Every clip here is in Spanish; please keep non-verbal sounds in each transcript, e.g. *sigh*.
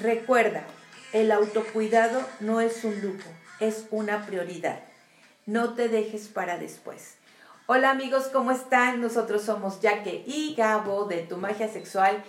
Recuerda, el autocuidado no es un lujo, es una prioridad. No te dejes para después. Hola amigos, ¿cómo están? Nosotros somos Jaque y Gabo de Tu Magia Sexual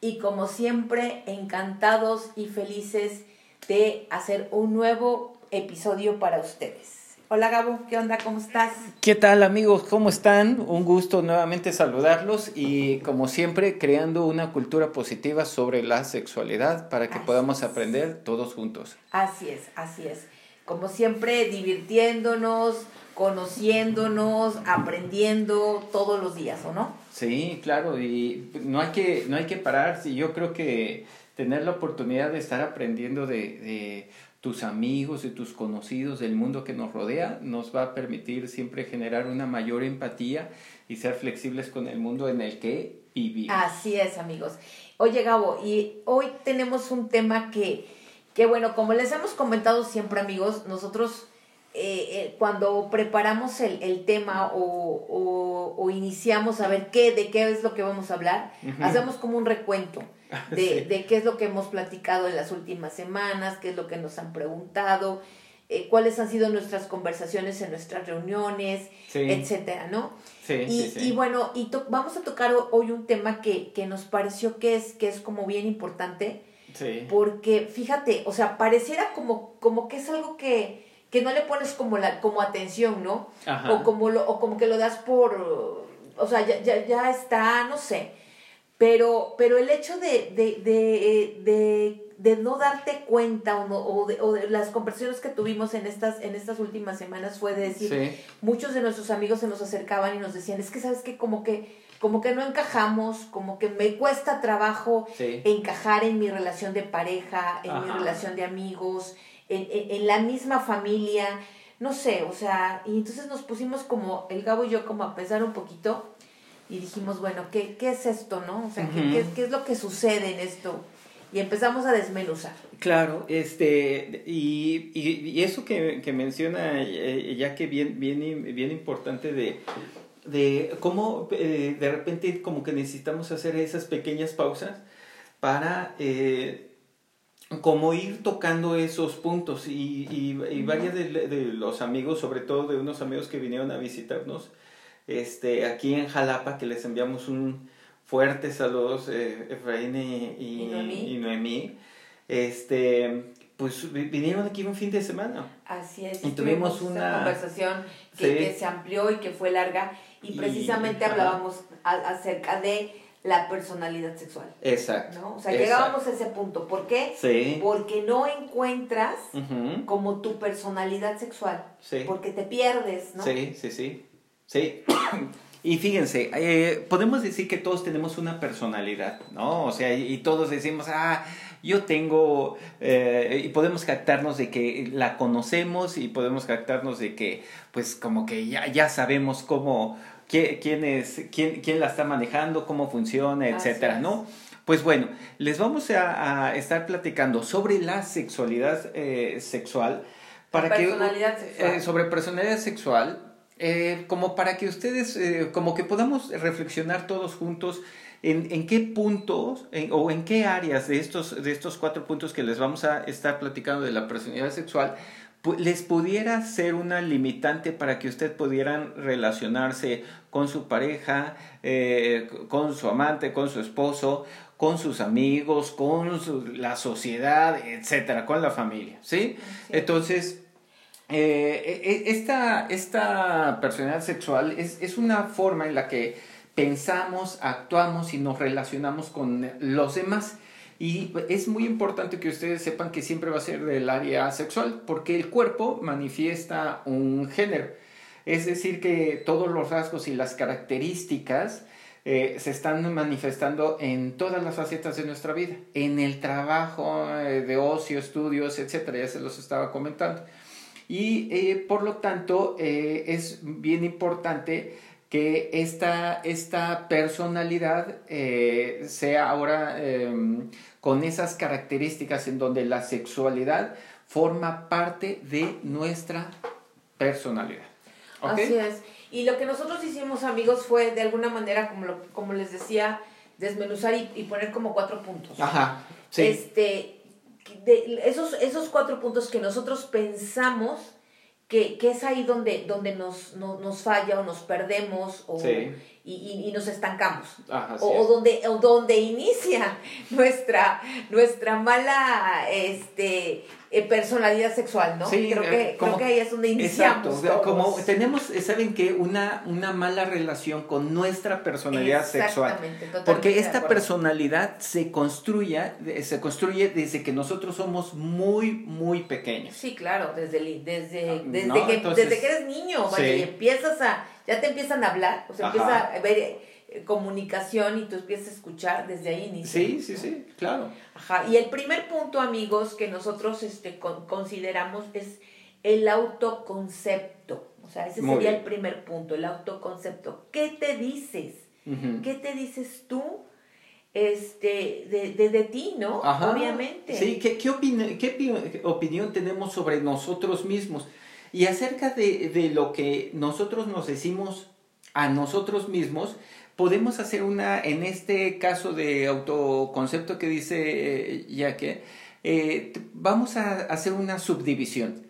y como siempre encantados y felices de hacer un nuevo episodio para ustedes. Hola Gabo, ¿qué onda? ¿Cómo estás? ¿Qué tal amigos? ¿Cómo están? Un gusto nuevamente saludarlos y como siempre creando una cultura positiva sobre la sexualidad para que podamos aprender todos juntos. Así es, así es. Como siempre divirtiéndonos, conociéndonos, aprendiendo todos los días, ¿o no? Sí, claro, y no hay que, no hay que parar. yo creo que tener la oportunidad de estar aprendiendo de, de tus amigos y tus conocidos del mundo que nos rodea, nos va a permitir siempre generar una mayor empatía y ser flexibles con el mundo en el que vivimos. Así es, amigos. Oye, Gabo, y hoy tenemos un tema que, que bueno, como les hemos comentado siempre, amigos, nosotros eh, eh, cuando preparamos el, el tema o, o, o, iniciamos a ver qué, de qué es lo que vamos a hablar, hacemos como un recuento *laughs* de, de, qué es lo que hemos platicado en las últimas semanas, qué es lo que nos han preguntado, eh, cuáles han sido nuestras conversaciones en nuestras reuniones, etcétera, ¿no? y, y, bueno, y vamos a tocar hoy un tema que, que nos pareció que es, que es como bien importante, porque fíjate, o sea, pareciera como, como que es algo que, que no le pones como la como atención, ¿no? O como lo, o como que lo das por o sea, ya, ya, ya está, no sé. Pero, pero el hecho de, de, de, de, de no darte cuenta o, no, o, de, o de las conversaciones que tuvimos en estas, en estas últimas semanas fue de decir, muchos de nuestros amigos se nos acercaban y nos decían, es que sabes que como que, como que no encajamos, como que me cuesta trabajo encajar en mi relación de pareja, en mi relación de amigos, en, en, en la misma familia, no sé, o sea, y entonces nos pusimos como, el Gabo y yo, como a pensar un poquito y dijimos, bueno, ¿qué, qué es esto, no? O sea, ¿qué, qué, es lo que sucede en esto? Y empezamos a desmenuzar. Claro, este, y, y, y eso que, que menciona, eh, ya que bien, bien, bien importante de, de cómo eh, de repente como que necesitamos hacer esas pequeñas pausas para eh, como ir tocando esos puntos y, y, y varios de, de, los amigos, sobre todo de unos amigos que vinieron a visitarnos, este, aquí en Jalapa, que les enviamos un fuerte saludos, eh, Efraín y, y, Noemí. Este, pues vinieron aquí un fin de semana. Así es. Y tuvimos una conversación que, que, se amplió y que fue larga y precisamente hablábamos acerca de la personalidad sexual. Exacto. ¿no? O sea, llegábamos a ese punto. ¿Por qué? Sí. Porque no encuentras como tu personalidad sexual. Sí. Porque te pierdes, ¿no? Sí, sí, sí. Sí. Y fíjense, eh, podemos decir que todos tenemos una personalidad, ¿no? O sea, y, todos decimos, ah, yo tengo, eh, y podemos captarnos de que la conocemos y podemos captarnos de que, pues, como que ya, ya sabemos cómo, quién, es, quién, quién la está manejando, cómo funciona, etcétera, ¿no? Pues bueno, les vamos a, a, estar platicando sobre la sexualidad eh, sexual. Para personalidad que, sexual. sobre personalidad sexual eh, como para que ustedes, eh, como que podamos reflexionar todos juntos en, en qué puntos o en qué áreas de estos, de estos cuatro puntos que les vamos a estar platicando de la personalidad sexual les pudiera ser una limitante para que usted pudieran relacionarse con su pareja, eh, con su amante, con su esposo, con sus amigos, con la sociedad, etcétera, con la familia, ¿sí? Entonces, eh, e, e, esta, esta personalidad sexual es, es una forma en la que pensamos, actuamos y nos relacionamos con los demás. Y es muy importante que ustedes sepan que siempre va a ser del área sexual, porque el cuerpo manifiesta un género. Es decir, que todos los rasgos y las características eh, se están manifestando en todas las facetas de nuestra vida, en el trabajo, eh, de ocio, estudios, etcétera, ya se los estaba comentando. Y eh, por lo tanto es bien importante que esta, esta personalidad eh, sea ahora em, con esas características en donde la sexualidad forma parte de nuestra personalidad. Así es. Y lo que nosotros hicimos, amigos, fue de alguna manera, como, como les decía, desmenuzar y, y poner como cuatro puntos. Ajá. Sí. Este, de esos, esos cuatro puntos que nosotros pensamos que, que es ahí donde, donde nos, no- nos falla o nos perdemos o, Sí. Y, y- y nos estancamos. Ajá, O, es. donde, o donde inicia *laughs* nuestra, nuestra mala este, eh, personalidad sexual, ¿no? Sí, creo, eh, que, como- creo que ahí es donde iniciamos. Exacto, todos. como tenemos, ¿saben qué? Una, una mala relación con nuestra personalidad sexual. Porque esta personalidad se construye, se construye desde que nosotros somos muy, muy pequeños. Sí, claro, desde, desde, desde, No, que, entonces- desde que eres niño, vaya, y empiezas a, ya te empiezan a hablar, o sea, Ajá. empieza a ver eh, comunicación y tú empiezas a escuchar, desde ahí inicia. Sí, sí, sí, claro. Ajá, y el primer punto, amigos, que nosotros este, con- consideramos es el autoconcepto. O sea, ese Muy sería bien. el primer punto, el autoconcepto. ¿Qué te dices? ¿Qué te dices tú este, de, de, de ti, no? Ajá. Obviamente. Sí, ¿qué, qué, qué pi- opinión tenemos sobre nosotros mismos? Y acerca de, de lo que nosotros nos decimos a nosotros mismos, podemos hacer una, en este caso de autoconcepto que dice eh, Yaque, eh, vamos a hacer una subdivisión.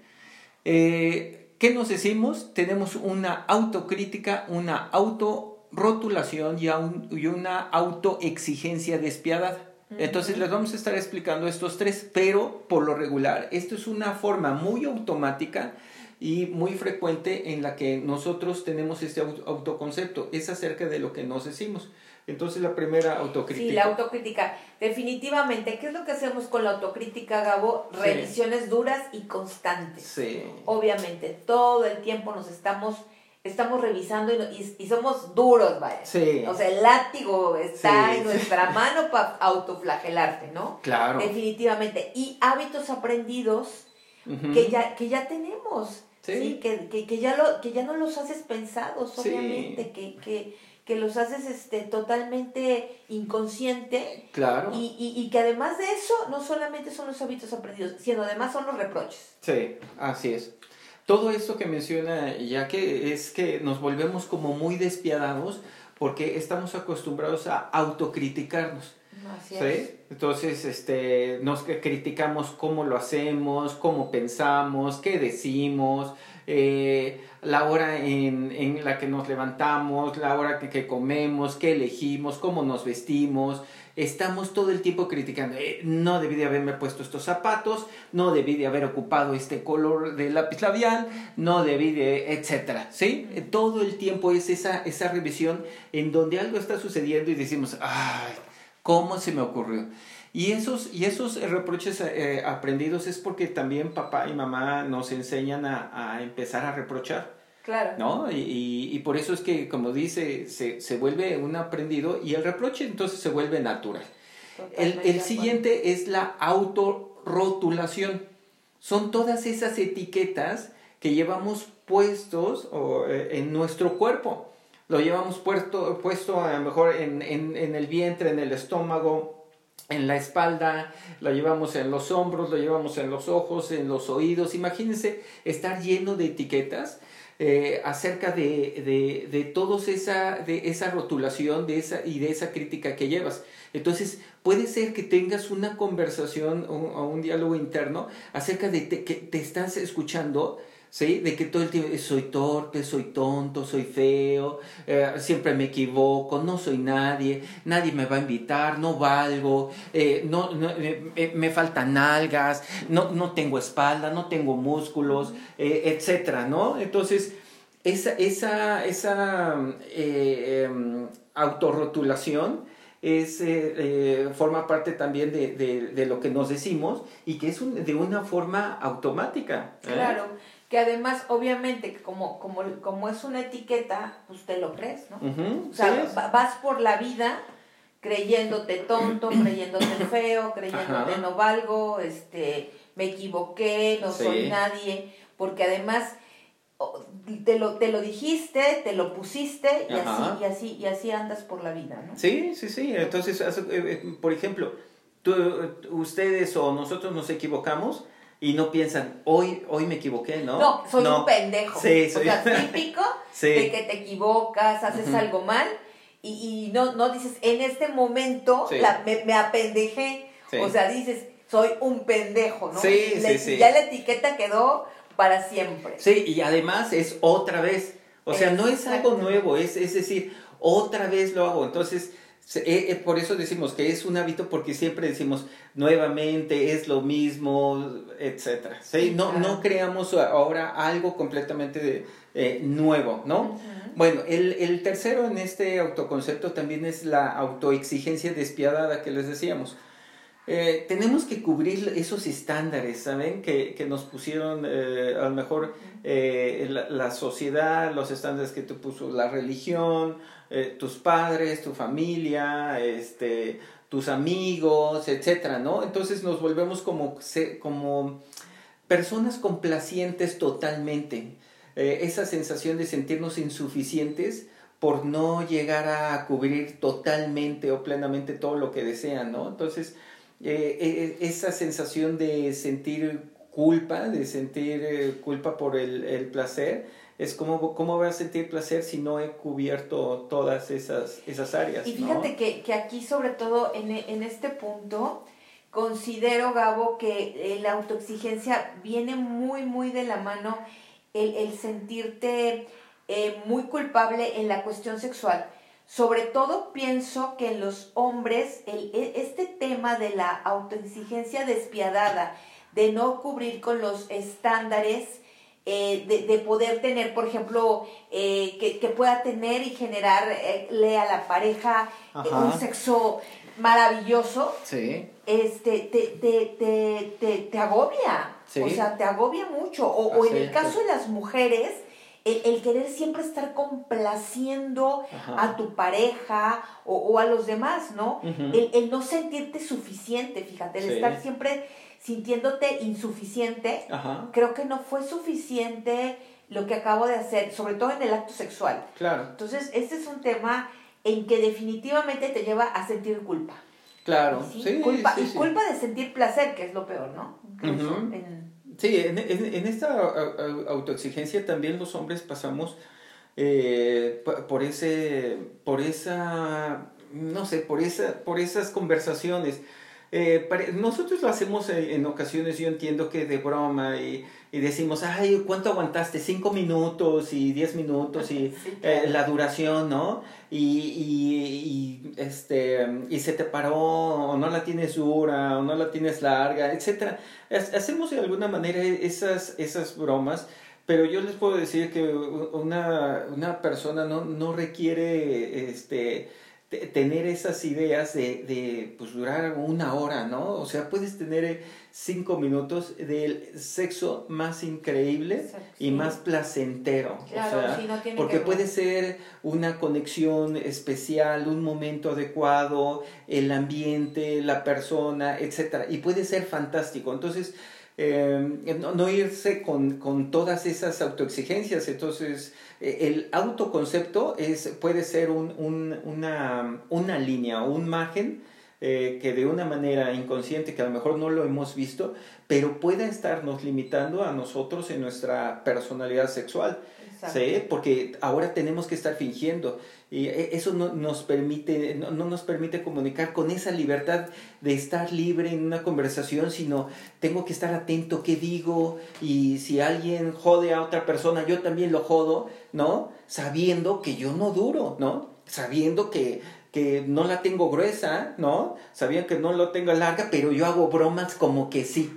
Eh, ¿Qué nos decimos? Tenemos una autocrítica, una autorrotulación y, aun- y una autoexigencia despiadada. Entonces les vamos a estar explicando estos tres, pero por lo regular, esto es una forma muy automática y muy frecuente en la que nosotros tenemos este au- autoconcepto. Es acerca de lo que nos decimos. Entonces la primera autocrítica. Sí, la autocrítica. Definitivamente, ¿qué es lo que hacemos con la autocrítica, Gabo? Sí. Revisiones duras y constantes. Sí. Obviamente, todo el tiempo nos estamos, estamos revisando y, y- somos duros, vaya. Sí. O sea, el látigo está Sí, en nuestra mano para autoflagelarte, ¿no? Claro. Definitivamente. Y hábitos aprendidos que, ya, que ya tenemos. Sí. Sí, que, que, que ya lo, que ya no los haces pensados, Sí. obviamente, que, que, que los haces este, totalmente inconsciente Claro. y, y, y que además de eso no solamente son los hábitos aprendidos, sino además son los reproches. Sí, así es. Todo esto que menciona ya que es que nos volvemos como muy despiadados porque estamos acostumbrados a autocriticarnos. Así ¿sí? es. Entonces, este, nos criticamos cómo lo hacemos, cómo pensamos, qué decimos, eh, la hora en, en la que nos levantamos, la hora que, que comemos, qué elegimos, cómo nos vestimos. Estamos todo el tiempo criticando, eh, no debí de haberme puesto estos zapatos, no debí de haber ocupado este color de lápiz labial, no debí de, etcétera, ¿sí? Todo el tiempo es esa, esa revisión en donde algo está sucediendo y decimos, ay, ¿Cómo se me ocurrió? Y esos, y esos reproches eh, aprendidos es porque también papá y mamá nos enseñan a, a empezar a reprochar, Claro. ¿no? Y, y, y por eso es que, como dice, se, se vuelve un aprendido y el reproche entonces se vuelve natural. El, siguiente es la autorrotulación. Son todas esas etiquetas que llevamos puestos o, eh, en nuestro cuerpo. Lo llevamos puesto, puesto a lo mejor en, en, en el vientre, en el estómago, en la espalda, lo llevamos en los hombros, lo llevamos en los ojos, en los oídos. Imagínense estar lleno de etiquetas eh, acerca de, de, de todos esa, de esa rotulación de esa, y de esa crítica que llevas. Entonces, puede ser que tengas una conversación o, o un diálogo interno acerca de te- que te estás escuchando, ¿sí? De que todo el tiempo soy torpe, soy tonto, soy feo, eh, siempre me equivoco, no soy nadie, nadie me va a invitar, no valgo, eh, no, no, eh, eh, me faltan nalgas, no, no tengo espalda, no tengo músculos, eh, etcétera, ¿no? Entonces, esa, esa, esa eh, em, autorrotulación es, eh, eh, forma parte también de, de, de lo que nos decimos y que es un- de una forma automática. ¿eh? Claro, que además, obviamente, como, como, como es una etiqueta, pues te lo crees, ¿no? O sea, sí vas por la vida creyéndote tonto, *clears throat* creyéndote feo, creyéndote Ajá. no valgo, este, me equivoqué, no Sí. soy nadie, porque además te lo, te lo dijiste, te lo pusiste y Ajá. así, y así, y así andas por la vida, ¿no? Sí, sí, sí. Entonces, eh, eh, por ejemplo, tú, ustedes o nosotros nos equivocamos y no piensan, hoy, hoy me equivoqué, ¿no? No, soy un pendejo. Sí, O soy- sea, *laughs* típico Sí. de que te equivocas, haces algo mal y, y no, no dices, en este momento Sí. la- me, me apendejé. Sí. O sea, dices, soy un pendejo, ¿no? Sí, Le- sí, sí. Ya la etiqueta quedó para siempre. Sí, y además es otra vez. O sea, no es algo nuevo, es, es decir, otra vez lo hago. Entonces, por eso decimos que es un hábito porque siempre decimos nuevamente es lo mismo, etcétera. ¿sí? No, Claro. no creamos ahora algo completamente eh, nuevo, ¿no? Bueno, el, el tercero en este autoconcepto también es la autoexigencia despiadada que les decíamos. Eh, tenemos que cubrir esos estándares, ¿saben? Que, que nos pusieron eh, a lo mejor eh, la, la sociedad, los estándares que te puso la religión, eh, tus padres, tu familia, este, tus amigos, etcétera, ¿no? Entonces nos volvemos como, como personas complacientes totalmente. Eh, esa sensación de sentirnos insuficientes por no llegar a cubrir totalmente o plenamente todo lo que desean, ¿no? Entonces, eh, eh, esa sensación de sentir culpa, de sentir eh, culpa por el, el placer, es como, ¿cómo voy a sentir placer si no he cubierto todas esas, esas áreas? Y ¿no? fíjate que, que aquí, sobre todo en, en este punto, considero, Gabo, que eh, la autoexigencia viene muy, muy de la mano el, el sentirte eh, muy culpable en la cuestión sexual. Sobre todo pienso que en los hombres el, e- este tema de la autoexigencia despiadada, de no cubrir con los estándares, eh, de, de poder tener, por ejemplo, eh, que, que pueda tener y generarle a la pareja eh, un sexo maravilloso, Sí, este, te, te, te, te, te agobia. Sí. O sea, te agobia mucho. O, o en el caso de las mujeres, el, el querer siempre estar complaciendo Ajá. a tu pareja o, o a los demás, ¿no? El, el no sentirte suficiente, fíjate, el Sí. estar siempre sintiéndote insuficiente, ajá, creo que no fue suficiente lo que acabo de hacer, sobre todo en el acto sexual. claro. Entonces, este es un tema en que definitivamente te lleva a sentir culpa. Claro, ¿sí? sí, culpa, sí, y culpa de sentir placer, que es lo peor, ¿no? En- Sí, en, en- en esta au- au- autoexigencia también los hombres pasamos eh, por ese, por esa, no sé, por esa, por esas conversaciones. Eh, nosotros lo hacemos en, ocasiones, yo entiendo que de broma y, y decimos, ay, ¿cuánto aguantaste? Cinco minutos y diez minutos y *laughs* Sí, eh, la duración, ¿no? Y, y, y, este, y se te paró, o no la tienes dura, o no la tienes larga. Ha- Hacemos de alguna manera esas, esas bromas, pero yo les puedo decir que una, una persona no, no requiere este, te- tener esas ideas de, de pues, durar una hora, ¿no? O sea, puedes tener eh, cinco minutos del sexo más increíble Exacto, y más placentero. Claro, o sea, sí, no tiene porque que puede ser una conexión especial, un momento adecuado, el ambiente, la persona, etcétera, y puede ser fantástico. Entonces, eh, no, no irse con, con todas esas autoexigencias. Entonces, eh, el autoconcepto es, puede ser un, un- una, una línea, un margen eh, que de una manera inconsciente, que a lo mejor no lo hemos visto, pero puede estarnos limitando a nosotros en nuestra personalidad sexual. ¿sí? Porque ahora tenemos que estar fingiendo y e- eso no nos permite, no, no nos permite comunicar con esa libertad de estar libre en una conversación, sino tengo que estar atento qué digo y si alguien jode a otra persona, yo también lo jodo, ¿no? Sabiendo que yo no duro, ¿no? Sabiendo que, que no la tengo gruesa, ¿no? Sabiendo que no lo tengo larga, pero yo hago bromas como que sí,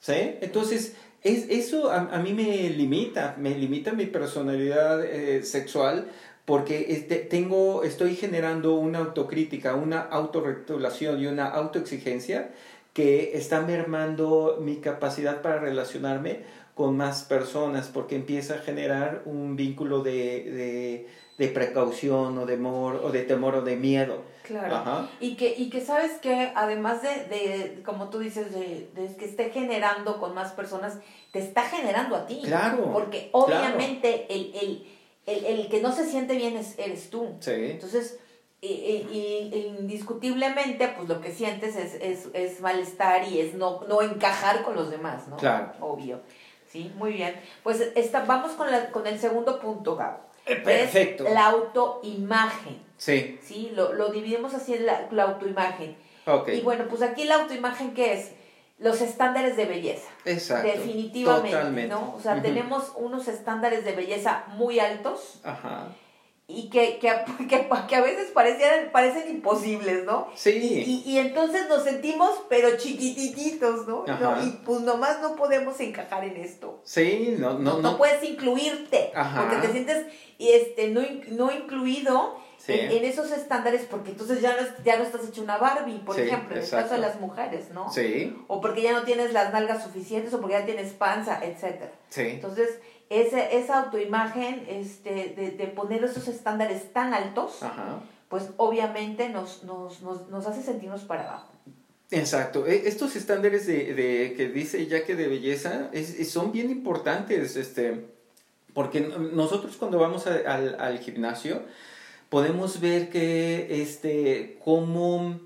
¿sí? Entonces, es, eso a, a mí me limita, me limita mi personalidad eh, sexual porque este, tengo, estoy generando una autocrítica, una autorregulación y una autoexigencia que está mermando mi capacidad para relacionarme con más personas porque empieza a generar un vínculo de, de, de precaución o de amor o de temor o de miedo. Claro. Ajá. Y que, y que sabes que además de, de como tú dices, de, de que esté generando con más personas, te está generando a ti. Claro, Porque obviamente el, el, el, el que no se siente bien es, eres tú. Sí. Entonces, y, y- y indiscutiblemente, pues lo que sientes es, es, es malestar y es no, no encajar con los demás, ¿no? Claro. Obvio. Sí, muy bien. Pues esta, vamos con, la, con el segundo punto, Gabo. Eh, perfecto. Es la autoimagen. Sí. ¿sí? Lo, lo dividimos así en la, la autoimagen. Ok. Y bueno, pues aquí la autoimagen, ¿qué es? Los estándares de belleza. Exacto. Definitivamente, ¿no? O sea, tenemos unos estándares de belleza muy altos. Ajá. Y que, que, *laughs* que, que a veces parecen, parecen imposibles, ¿no? Sí. Y, y entonces nos sentimos, pero chiquititos, ¿no? ¿no? Y pues nomás no podemos encajar en esto. Sí, no, no, no. No, puedes incluirte, Ajá. porque te sientes este, no, no incluido en, esos estándares porque entonces ya no, ya no estás hecho una Barbie, por ejemplo, en el caso de las mujeres, ¿no? Sí. O porque ya no tienes las nalgas suficientes o porque ya tienes panza, etcétera. Sí. Entonces, ese, esa autoimagen este, de, de poner esos estándares tan altos, pues obviamente nos, nos, nos, nos hace sentirnos para abajo. Exacto. E, estos estándares de, de que dice ya que de belleza es, son bien importantes, este, porque nosotros cuando vamos al, al gimnasio, podemos ver que este, como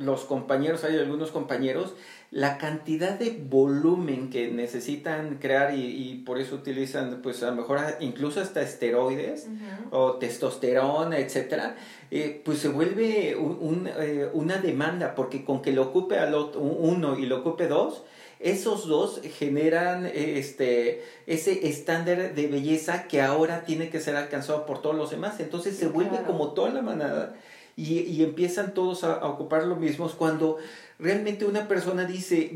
los compañeros, hay algunos compañeros, la cantidad de volumen que necesitan crear y, por eso utilizan, pues a lo mejor incluso hasta esteroides o testosterona, etcétera, eh, pues se vuelve un, eh, una demanda, porque con que lo ocupe al otro, uno y lo ocupe dos, esos dos generan este, ese estándar de belleza que ahora tiene que ser alcanzado por todos los demás. Entonces se vuelve como toda la manada y, y empiezan todos a, ocupar lo mismo. Cuando realmente una persona dice,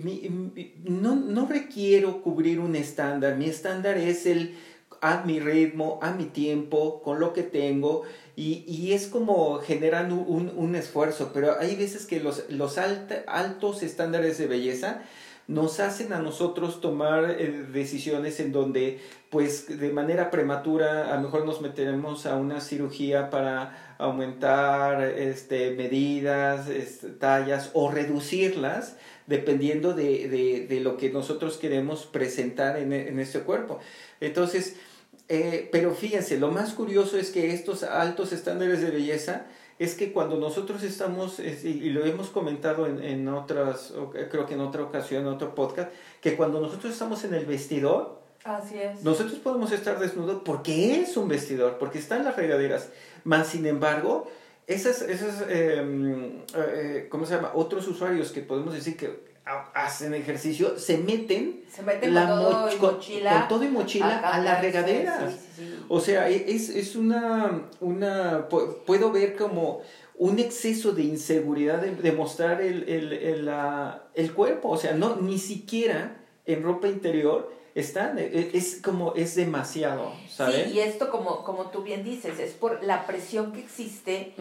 no, no requiero cubrir un estándar, mi estándar es el a mi ritmo, a mi tiempo, con lo que tengo, y, y es como generando un, un, esfuerzo, pero hay veces que los, los altos estándares de belleza nos hacen a nosotros tomar eh, decisiones en donde pues de manera prematura a lo mejor nos meteremos a una cirugía para aumentar este, medidas, este, tallas o reducirlas dependiendo de, de, de, lo que nosotros queremos presentar en, en este cuerpo. Entonces, eh, pero fíjense, lo más curioso es que estos altos estándares de belleza es que cuando nosotros estamos, y lo hemos comentado en, en otras, creo que en otra ocasión, en otro podcast, que cuando nosotros estamos en el vestidor, Así es. nosotros podemos estar desnudos porque es un vestidor, porque están las regaderas. Más sin embargo, esas, esas em, eh, ¿cómo se llama? Otros usuarios que podemos decir que hacen ejercicio, se meten, se meten con, todo y mochila, con, todo y mochila a, las regaderas. O sea, e, es, es una, una, puedo ver como un exceso de inseguridad de, mostrar el, el, el, la, el, cuerpo. O sea, no, ni siquiera en ropa interior están, e, e, es como, es demasiado, ¿sabes? Sí, y esto como, como tú bien dices, es por la presión que existe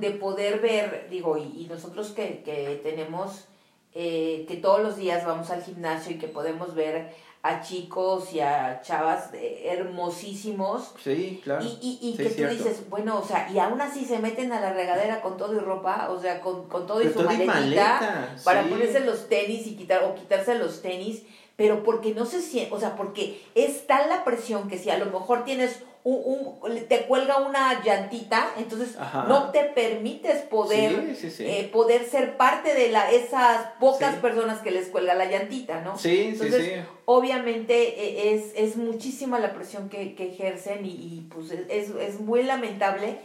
de poder ver, digo, y, y nosotros que, que tenemos eh, que todos los días vamos al gimnasio y que podemos ver a chicos y a chavas hermosísimos. Sí, claro. Y, y, que tú dices, bueno, o sea, y aún así se meten a la regadera con todo y ropa, o sea, con, con todo y su maletita para ponerse los tenis y quitar, o quitarse los tenis, pero porque no se siente, o sea, porque es tal la presión que si a lo mejor tienes un, te cuelga una llantita, entonces no te permites poder, eh, poder ser parte de la, esas pocas personas que les cuelga la llantita, ¿no? Sí, entonces, obviamente e, es, es muchísima la presión que, que ejercen y, y, pues es, es muy lamentable.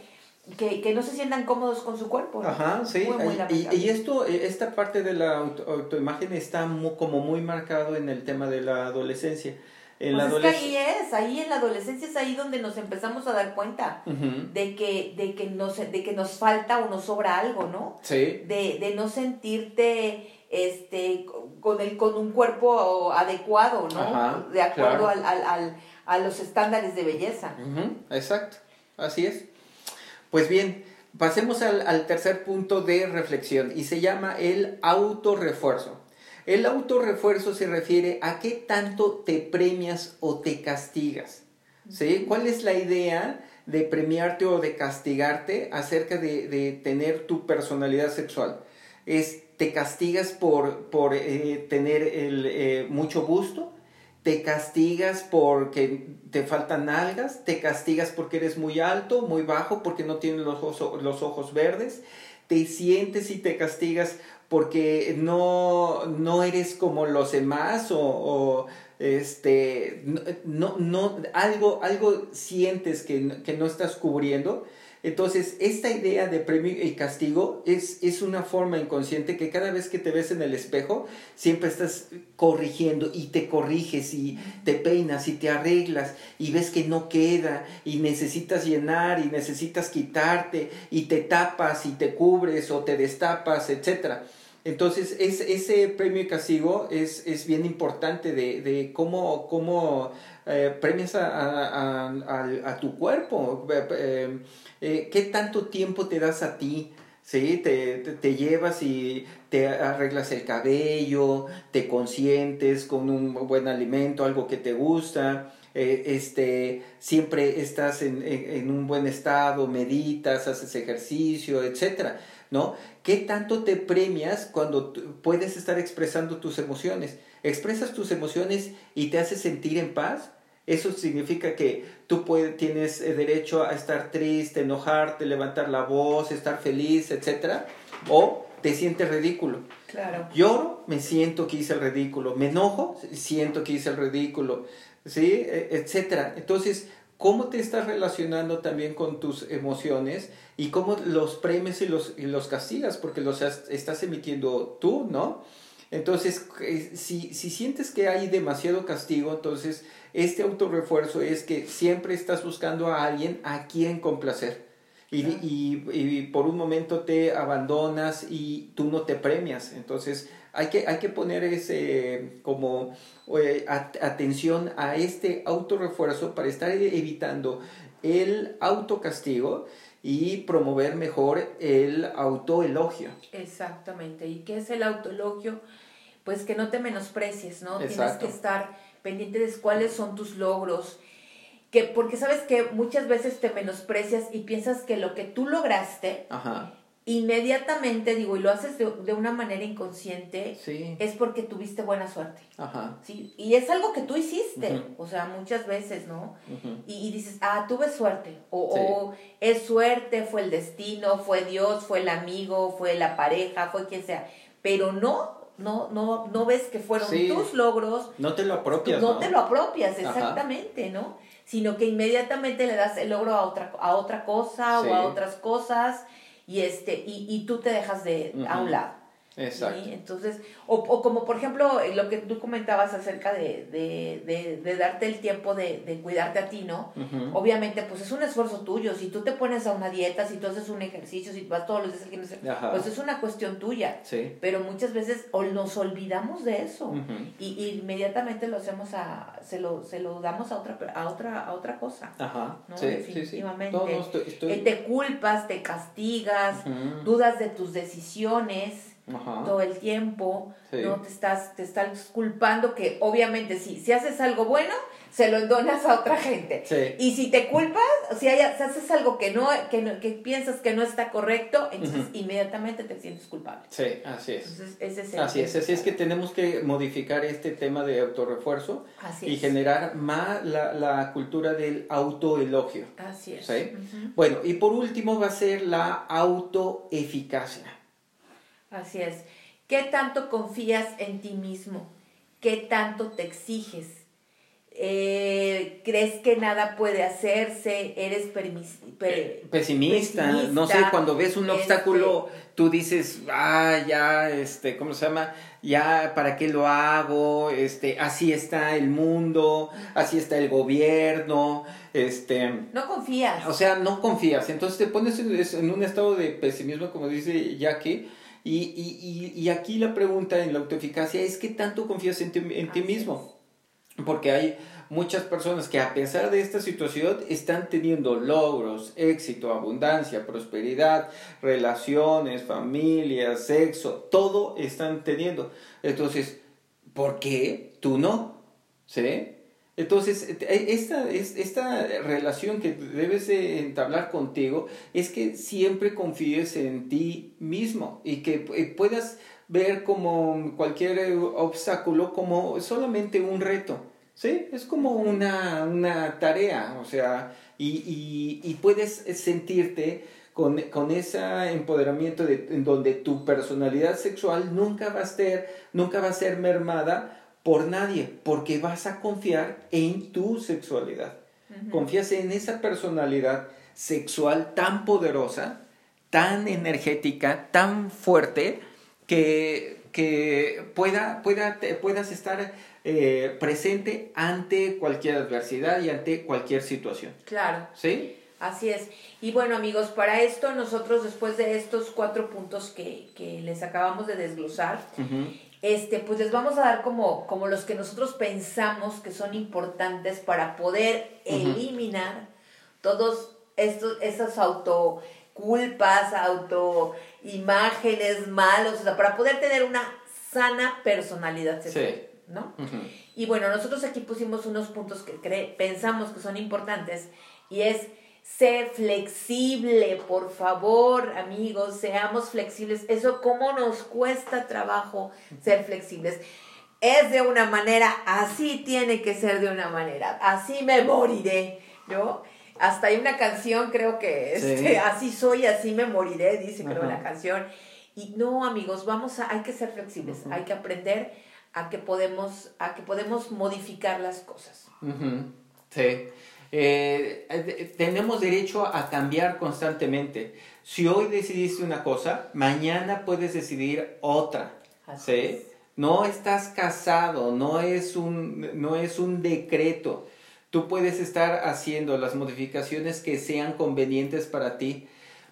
Que, que, no se sientan cómodos con su cuerpo. Ajá, sí. y, y, esto, e, esta parte de la autoimagen está como muy marcado en el tema de la adolescencia en pues es que ahí es, ahí en la adolescencia es ahí donde nos empezamos a dar cuenta de que, de que nos, de que nos falta o nos sobra algo, ¿no? Sí. De, de no sentirte este con el, con un cuerpo adecuado, ¿no? de acuerdo al, al, al, a los estándares de belleza. Exacto, así es. Pues bien, pasemos al, al tercer punto de reflexión y se llama el autorrefuerzo. El autorrefuerzo se refiere a qué tanto te premias o te castigas. ¿Sí? ¿Cuál es la idea de premiarte o de castigarte acerca de, tener tu personalidad sexual? Es, te castigas por, por eh, tener el, eh, mucho gusto, te castigas porque te faltan nalgas, te castigas porque eres muy alto, muy bajo, porque no tienes los ojos, los ojos verdes, te sientes y te castigas porque no, no eres como los demás o, este, no, no, algo, algo sientes que, que, no estás cubriendo. Entonces, esta idea de premio y castigo es, es una forma inconsciente que cada vez que te ves en el espejo, siempre estás corrigiendo y te corriges y te peinas y te arreglas y ves que no queda y necesitas llenar y necesitas quitarte y te tapas y te cubres o te destapas, etc. Entonces, es, ese premio y castigo es, es bien importante de, de cómo, cómo eh, premias a, a, tu cuerpo. Eh, eh, ¿qué tanto tiempo te das a ti? ¿Sí? Te, te, llevas y te arreglas el cabello, te consientes con un buen alimento, algo que te gusta, eh, este, siempre estás en, en, un buen estado, meditas, haces ejercicio, etc. ¿no? ¿Qué tanto te premias cuando puedes estar expresando tus emociones? Expresas tus emociones y te haces sentir en paz eso significa que tú puedes, tienes eh, derecho a estar triste, enojarte, levantar la voz, estar feliz, etc. O te sientes ridículo. Claro. Lloro, me siento que hice el ridículo. Me enojo, siento que hice el ridículo. ¿Sí? E, etcétera. Entonces, ¿cómo te estás relacionando también con tus emociones? Y cómo los premios y los, y los castigas, porque los estás emitiendo tú, ¿no? Entonces, eh, si, si sientes que hay demasiado castigo, entonces este autorrefuerzo es que siempre estás buscando a alguien a quien complacer. Y, y, y, por un momento te abandonas y tú no te premias. Entonces hay que, hay que poner ese como eh, atención a este autorrefuerzo para estar evitando el autocastigo y promover mejor el autoelogio. Exactamente. ¿Y qué es el autoelogio? Pues que no te menosprecies, ¿no? Tienes que estar pendiente de cuáles son tus logros. Que, porque sabes que muchas veces te menosprecias y piensas que lo que tú lograste, inmediatamente, digo, y lo haces de, una manera inconsciente, es porque tuviste buena suerte. ¿sí? Y es algo que tú hiciste, o sea, muchas veces, ¿no? y, dices, ah, tuve suerte, o, o, es suerte, fue el destino, fue Dios, fue el amigo, fue la pareja, fue quien sea, pero no no, no, no ves que fueron tus logros. No te lo apropias. No, te lo apropias, exactamente, ¿no? Sino que inmediatamente le das el logro a otra, a otra cosa o a otras cosas y, este, y, y tú te dejas de a un lado. Exacto. Entonces, o, o, como por ejemplo lo que tú comentabas acerca de, de, de, de darte el tiempo de, de, cuidarte a ti, ¿no? Obviamente, pues es un esfuerzo tuyo. Si tú te pones a una dieta, si tú haces un ejercicio, si tú vas todos los días al gimnasio, pues es una cuestión tuya. Sí. Pero muchas veces nos olvidamos de eso y, inmediatamente lo hacemos a, se lo, se lo damos a otra, a otra, a otra cosa. Ajá. ¿no? Sí, Definitivamente. Eh, te culpas, te castigas, dudas de tus decisiones todo el tiempo, ¿no? Te estás, te estás culpando que obviamente si, si haces algo bueno, se lo donas a otra gente. Y si te culpas, si, hay, si haces algo que no, que que piensas que no está correcto, entonces inmediatamente te sientes culpable. Sí, así es. Entonces, ese es así es, así es que tenemos que modificar este tema de autorrefuerzo y generar más la, la, cultura del autoelogio. Así es. Bueno, y por último va a ser la autoeficacia. Así es. ¿Qué tanto confías en ti mismo? ¿Qué tanto te exiges? Eh, ¿Crees que nada puede hacerse? ¿Eres pesimista? No sé, cuando ves un este obstáculo, tú dices, ah, ya, este, ¿cómo se llama? Ya, ¿para qué lo hago? Este, así está el mundo, así está el gobierno, este... No confías. O sea, no confías. Entonces te pones en un estado de pesimismo, como dice Jackie, y, y, y, aquí la pregunta en la autoeficacia es qué tanto confías en ti, en ti mismo. Porque hay muchas personas que a pesar de esta situación están teniendo logros, éxito, abundancia, prosperidad, relaciones, familias, sexo, todo están teniendo. Entonces, ¿por qué tú no? ¿Sí? Entonces, e, esta, esta relación que debes de entablar contigo es que siempre confíes en ti mismo y que puedas ver como cualquier obstáculo como solamente un reto. ¿Sí? Es como una, una tarea, o sea, y, y, y puedes sentirte con, con ese empoderamiento de, en donde tu personalidad sexual nunca va a ser, nunca va a ser mermada por nadie, porque vas a confiar en tu sexualidad. Confías en esa personalidad sexual tan poderosa, tan energética, tan fuerte, que, que pueda, pueda, puedas estar eh, presente ante cualquier adversidad y ante cualquier situación. Claro. ¿Sí? Así es. Y bueno, amigos, para esto nosotros después de estos cuatro puntos que, que les acabamos de desglosar, este, pues les vamos a dar como, como los que nosotros pensamos que son importantes para poder eliminar todos estos, esas autoculpas, autoimágenes malos, o sea, para poder tener una sana personalidad sexual, ¿no? Y bueno, nosotros aquí pusimos unos puntos que pensamos que son importantes y es ser flexible, por favor, amigos, seamos flexibles. Eso, ¿cómo nos cuesta trabajo ser flexibles? Es de una manera, así tiene que ser de una manera, así me moriré, ¿no? Hasta hay una canción, creo que es, este, así soy, así me moriré, dice creo la canción. Y no, amigos, vamos a, hay que ser flexibles, hay que aprender a que podemos, a que podemos modificar las cosas. Sí. Eh, tenemos derecho a cambiar constantemente. Si hoy decidiste una cosa, mañana puedes decidir otra. ¿sí? No estás casado, no es, un, no es un decreto. Tú puedes estar haciendo las modificaciones que sean convenientes para ti.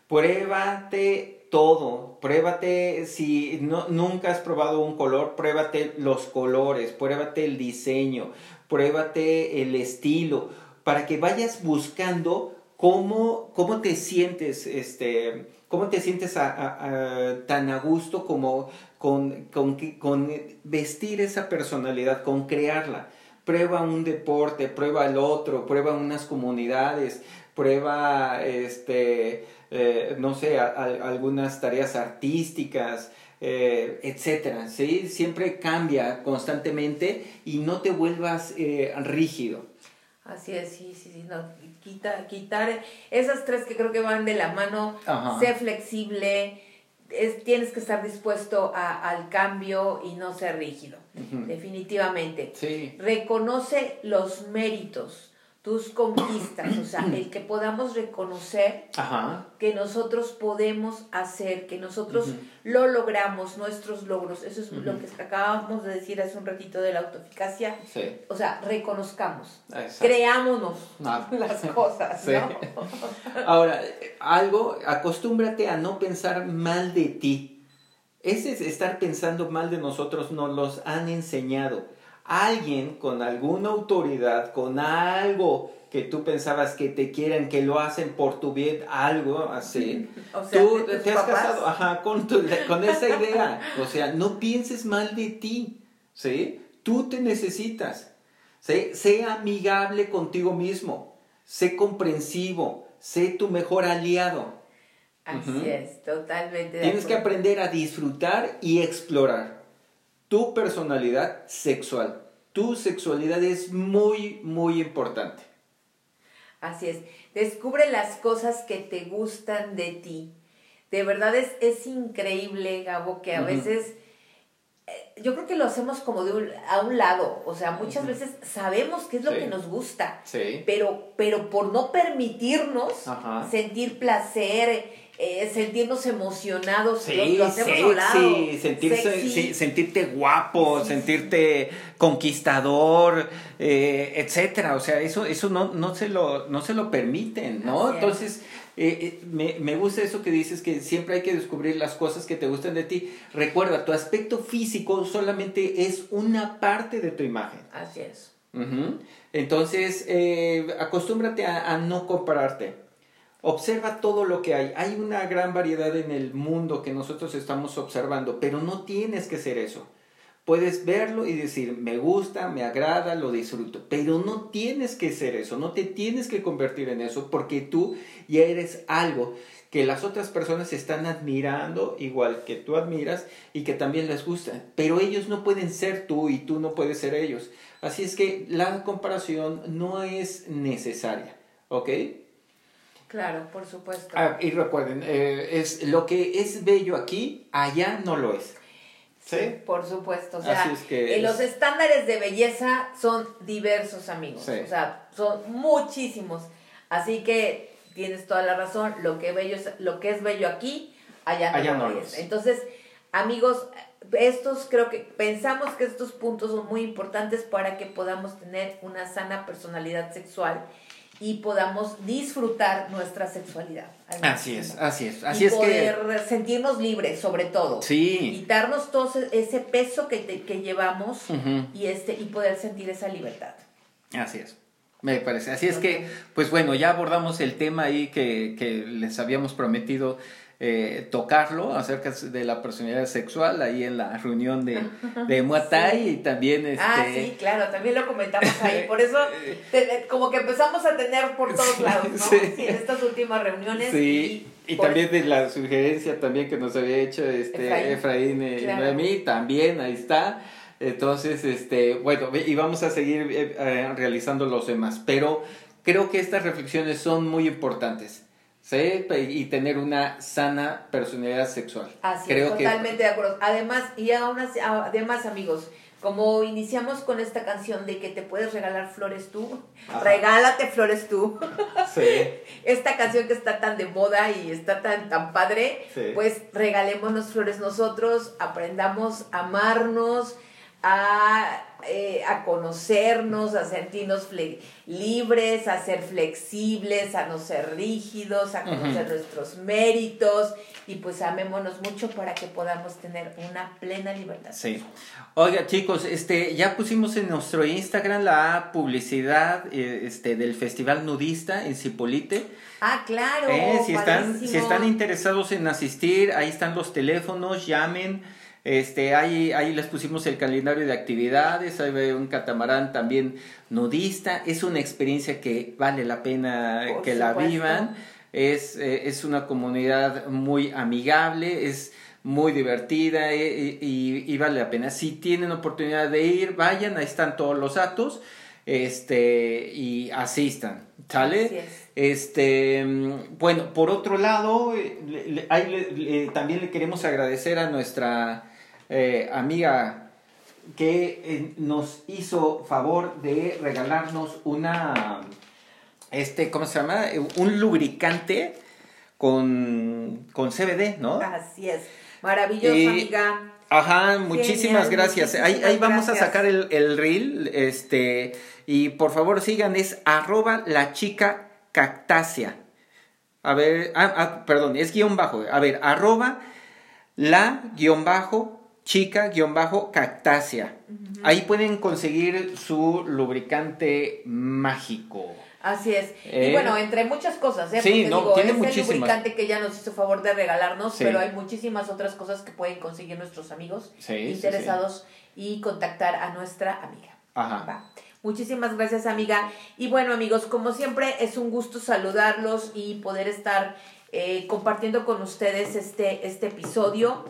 Pruébate todo, pruébate si no, nunca has probado un color, pruébate los colores, pruébate el diseño, pruébate el estilo para que vayas buscando cómo, cómo te sientes, este, cómo te sientes tan a gusto como con, con, con, vestir esa personalidad, con crearla. Prueba un deporte, prueba el otro, prueba unas comunidades, prueba, este, eh, no sé, algunas tareas artísticas, eh, etcétera, ¿sí? Siempre cambia constantemente y no te vuelvas eh, rígido. Así es, sí, sí, sí, no, quita, quitar esas tres que creo que van de la mano, sé flexible, es, tienes que estar dispuesto a, al cambio y no ser rígido, definitivamente. Sí. Reconoce los méritos, tus conquistas, o sea, el que podamos reconocer que nosotros podemos hacer, que nosotros lo logramos, nuestros logros, eso es lo que acabamos de decir hace un ratito de la autoeficacia, o sea, reconozcamos, creámonos *laughs* las cosas, ¿no? *laughs* Ahora, algo, acostúmbrate a no pensar mal de ti. Ese es estar pensando mal de nosotros, nos los han enseñado alguien con alguna autoridad, con algo que tú pensabas que te quieren, que lo hacen por tu bien, algo así. tú te has casado ajá, con, con esa idea. O sea, no pienses mal de ti, ¿sí? Tú te necesitas. ¿sí? Sé amigable contigo mismo. Sé comprensivo. Sé tu mejor aliado. Así es, totalmente. Tienes que aprender a disfrutar y explorar tu personalidad sexual. Tu sexualidad es muy, muy importante. Así es. Descubre las cosas que te gustan de ti. De verdad es, es increíble, Gabo, que a veces eh, yo creo que lo hacemos como de a un lado, o sea, muchas veces sabemos qué es lo que nos gusta, pero, pero por no permitirnos sentir placer, eh, sentirnos emocionados, sí, lo, sexy, sentirse, sentirte guapo, sentirte conquistador, eh, etcétera. O sea, eso, eso no, no, se lo, no se lo permiten, ¿no? Entonces, eh, me, me, gusta eso que dices, que siempre hay que descubrir las cosas que te gustan de ti. Recuerda, tu aspecto físico solamente es una parte de tu imagen. Así es. Entonces, acostúmbrate a no compararte. Observa todo lo que hay. Hay una gran variedad en el mundo que nosotros estamos observando, pero no tienes que ser eso. Puedes verlo y decir, me gusta, me agrada, lo disfruto, pero no tienes que ser eso, no te tienes que convertir en eso porque tú ya eres algo que las otras personas están admirando igual que tú admiras y que también les gusta, pero ellos no pueden ser tú y tú no puedes ser ellos. Así es que la comparación no es necesaria, ¿ok? Claro, por supuesto. Ah, y recuerden, eh, es lo que es bello aquí, allá no lo es. ¿Sí? Por supuesto. O sea, eh, los estándares de belleza son diversos, amigos. O sea, son muchísimos. Así que tienes toda la razón, lo que, bello es, lo que es bello aquí, allá no, lo es. Entonces, amigos, estos creo que pensamos que estos puntos son muy importantes para que podamos tener una sana personalidad sexual y podamos disfrutar nuestra sexualidad. Así es, así es, así y es poder sentirnos libres, sobre todo. Sí. Quitarnos todo ese peso que, que llevamos y este y poder sentir esa libertad. Así es. Me parece. Así es que, pues bueno, ya abordamos el tema ahí que, que les habíamos prometido eh, tocarlo acerca de la personalidad sexual ahí en la reunión de, *laughs* de Muay y también este... Ah, sí, claro, también lo comentamos ahí, por eso *laughs* como que empezamos a tener por todos lados, ¿no? *laughs* Sí. en estas últimas reuniones. Sí, y, también de la sugerencia también que nos había hecho este Efraín, Efraín eh, también, ahí está. Entonces, este, bueno, y vamos a seguir eh, realizando los demás, pero creo que estas reflexiones son muy importantes. ¿Sí? y tener una sana personalidad sexual. Así Creo totalmente de acuerdo. Además, y aún además, amigos, como iniciamos con esta canción de que te puedes regalar flores tú, regálate flores tú. *laughs* Sí. esta canción que está tan de moda y está tan, tan padre, pues regalémonos flores nosotros, aprendamos a amarnos, a eh, a conocernos, a sentirnos libres, a ser flexibles, a no ser rígidos, a conocer nuestros méritos y pues amémonos mucho para que podamos tener una plena libertad. Sí. Oiga chicos, este, ya pusimos en nuestro Instagram la publicidad eh, este, del Festival Nudista en Cipolite. Ah, claro. Eh, si, están, si están interesados en asistir, ahí están los teléfonos, llamen. Este, ahí, ahí les pusimos el calendario de actividades, hay un catamarán también nudista, es una experiencia que vale la pena que la vivan, es, eh, es una comunidad muy amigable, es muy divertida eh, y, vale la pena. Si tienen oportunidad de ir, vayan, ahí están todos los datos este, y asistan, ¿sale? Este, mm, bueno, por otro lado, eh, también le queremos agradecer a nuestra eh, amiga que eh, nos hizo favor de regalarnos una, este, ¿cómo se llama? Un lubricante con, con CBD, ¿no? Así es. Maravilloso, amiga. Ajá, muchísimas gracias. ahí, ahí vamos a sacar el, el reel, este, y por favor sigan, es arroba la chica cactácea. A ver, ah, ah, perdón, es guion bajo. A ver, arroba la guion bajo chica-cactácea. Ahí pueden conseguir su lubricante mágico. Así es. y eh, bueno, entre muchas cosas, ¿eh? Sí, no, tiene es el lubricante que ya nos hizo favor de regalarnos, pero hay muchísimas otras cosas que pueden conseguir nuestros amigos interesados y contactar a nuestra amiga. Ajá. Muchísimas gracias, amiga. Y bueno, amigos, como siempre, es un gusto saludarlos y poder estar eh, compartiendo con ustedes este, este episodio.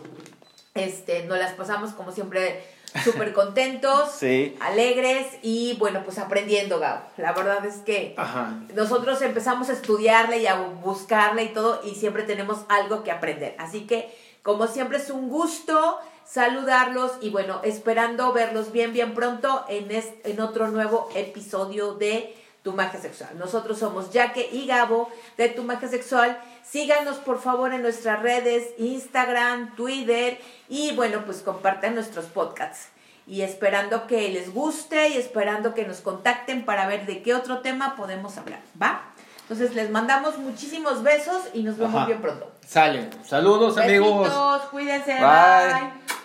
Este, nos las pasamos como siempre súper contentos, *laughs* alegres y bueno, pues aprendiendo, Gabo. La verdad es que nosotros empezamos a estudiarle y a buscarle y todo y siempre tenemos algo que aprender. Así que, como siempre, es un gusto saludarlos y bueno, esperando verlos bien, bien pronto en, en otro nuevo episodio de Tu Magia Sexual. Nosotros somos Jaque y Gabo de Tu Magia Sexual Síganos por favor en nuestras redes, Instagram, Twitter y bueno, pues compartan nuestros podcasts. Y esperando que les guste y esperando que nos contacten para ver de qué otro tema podemos hablar, ¿va? Entonces les mandamos muchísimos besos y nos vemos bien pronto. Salen. Saludos amigos. Besitos, cuídense. bye.